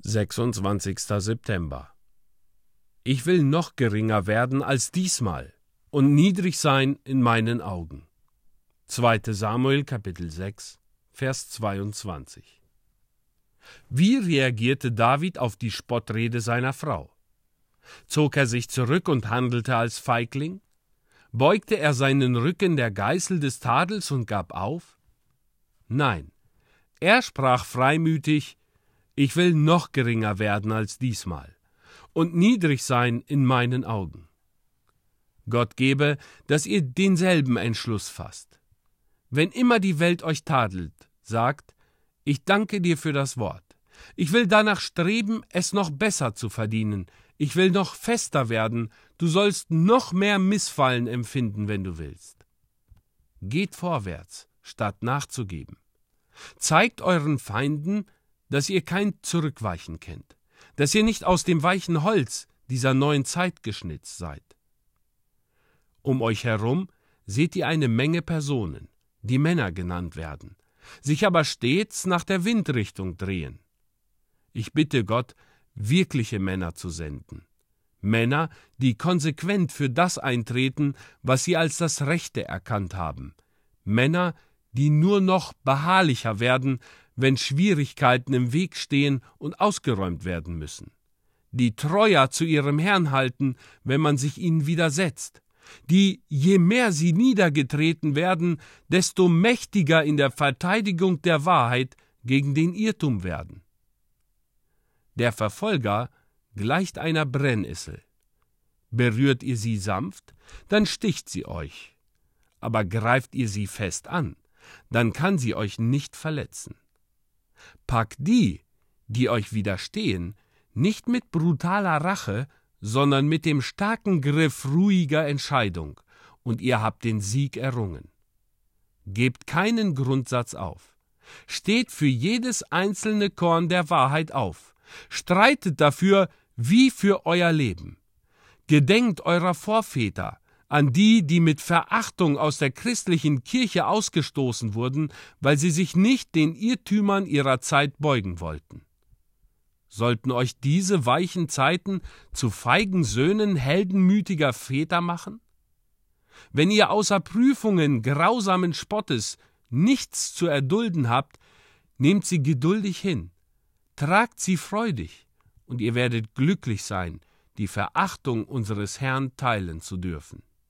26. September. Ich will noch geringer werden als diesmal und niedrig sein in meinen Augen. 2. Samuel Kapitel 6, Vers 22. Wie reagierte David auf die Spottrede seiner Frau? Zog er sich zurück und handelte als Feigling? Beugte er seinen Rücken der Geißel des Tadels und gab auf? Nein, er sprach freimütig, ich will noch geringer werden als diesmal und niedrig sein in meinen Augen. Gott gebe, dass ihr denselben Entschluss fasst. Wenn immer die Welt euch tadelt, sagt, ich danke dir für das Wort. Ich will danach streben, es noch besser zu verdienen. Ich will noch fester werden. Du sollst noch mehr Missfallen empfinden, wenn du willst. Geht vorwärts, statt nachzugeben. Zeigt euren Feinden, dass ihr kein Zurückweichen kennt, dass ihr nicht aus dem weichen Holz dieser neuen Zeit geschnitzt seid. Um euch herum seht ihr eine Menge Personen, die Männer genannt werden, sich aber stets nach der Windrichtung drehen. Ich bitte Gott, wirkliche Männer zu senden. Männer, die konsequent für das eintreten, was sie als das Rechte erkannt haben. Männer, die nur noch beharrlicher werden, wenn Schwierigkeiten im Weg stehen und ausgeräumt werden müssen, die treuer zu ihrem Herrn halten, wenn man sich ihnen widersetzt, die, je mehr sie niedergetreten werden, desto mächtiger in der Verteidigung der Wahrheit gegen den Irrtum werden. Der Verfolger gleicht einer Brennissel. Berührt ihr sie sanft, dann sticht sie euch. Aber greift ihr sie fest an, dann kann sie euch nicht verletzen. Packt die, die euch widerstehen, nicht mit brutaler Rache, sondern mit dem starken Griff ruhiger Entscheidung, und ihr habt den Sieg errungen. Gebt keinen Grundsatz auf. Steht für jedes einzelne Korn der Wahrheit auf. Streitet dafür wie für euer Leben. Gedenkt eurer Vorväter, an die, die mit Verachtung aus der christlichen Kirche ausgestoßen wurden, weil sie sich nicht den Irrtümern ihrer Zeit beugen wollten. Sollten euch diese weichen Zeiten zu feigen Söhnen heldenmütiger Väter machen? Wenn ihr außer Prüfungen grausamen Spottes nichts zu erdulden habt, nehmt sie geduldig hin, tragt sie freudig, und ihr werdet glücklich sein, die Verachtung unseres Herrn teilen zu dürfen.